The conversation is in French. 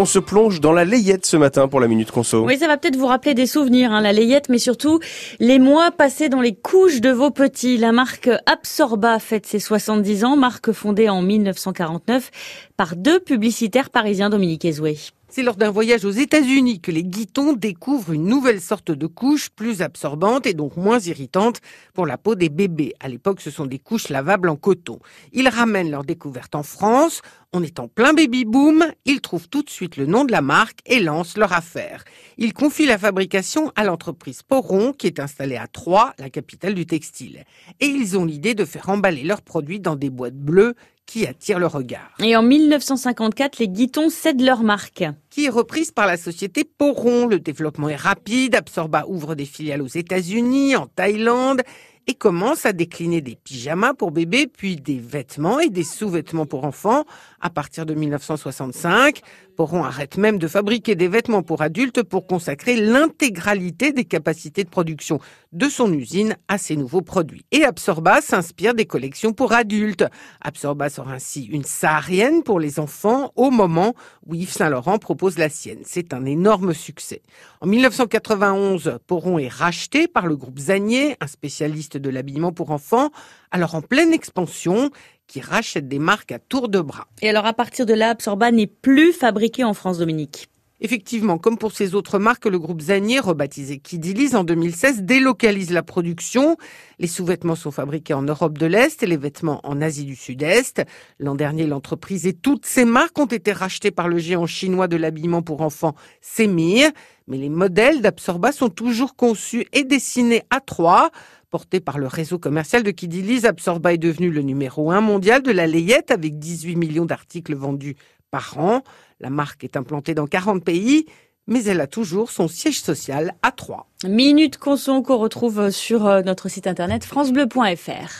On se plonge dans la layette ce matin pour la Minute Conso. Oui, ça va peut-être vous rappeler des souvenirs, hein, la layette, mais surtout les mois passés dans les couches de vos petits. La marque Absorba fête ses 70 ans, marque fondée en 1949 par deux publicitaires parisiens, Dominique Ezoué. C'est lors d'un voyage aux États-Unis que les guitons découvrent une nouvelle sorte de couche plus absorbante et donc moins irritante pour la peau des bébés. À l'époque, ce sont des couches lavables en coton. Ils ramènent leur découverte en France. On est en plein baby boom. Ils trouvent tout de suite le nom de la marque et lancent leur affaire. Ils confient la fabrication à l'entreprise Poron qui est installée à Troyes, la capitale du textile. Et ils ont l'idée de faire emballer leurs produits dans des boîtes bleues qui attirent le regard. Et en 1954, les Guitons cèdent leur marque. Qui est reprise par la société Poron. Le développement est rapide. Absorba ouvre des filiales aux États-Unis, en Thaïlande et commence à décliner des pyjamas pour bébés, puis des vêtements et des sous-vêtements pour enfants à partir de 1965. Poron arrête même de fabriquer des vêtements pour adultes pour consacrer l'intégralité des capacités de production de son usine à ces nouveaux produits. Et Absorba s'inspire des collections pour adultes. Absorba sort ainsi une saharienne pour les enfants au moment où Yves Saint-Laurent propose la sienne. C'est un énorme succès. En 1991, Poron est racheté par le groupe Zanier, un spécialiste de l'habillement pour enfants, alors en pleine expansion, qui rachète des marques à tour de bras. Et alors à partir de là, Absorba n'est plus fabriqué en France, Dominique. Effectivement, comme pour ces autres marques, le groupe Zanier, rebaptisé Kidilise en 2016, délocalise la production. Les sous-vêtements sont fabriqués en Europe de l'Est et les vêtements en Asie du Sud-Est. L'an dernier, l'entreprise et toutes ses marques ont été rachetées par le géant chinois de l'habillement pour enfants Semir. Mais les modèles d'Absorba sont toujours conçus et dessinés à trois. Porté par le réseau commercial de Kidilise, Absorba est devenu le numéro un mondial de la layette avec 18 millions d'articles vendus par an. La marque est implantée dans 40 pays, mais elle a toujours son siège social à Troyes. Minute Conson qu'on retrouve sur euh, notre site internet francebleu.fr.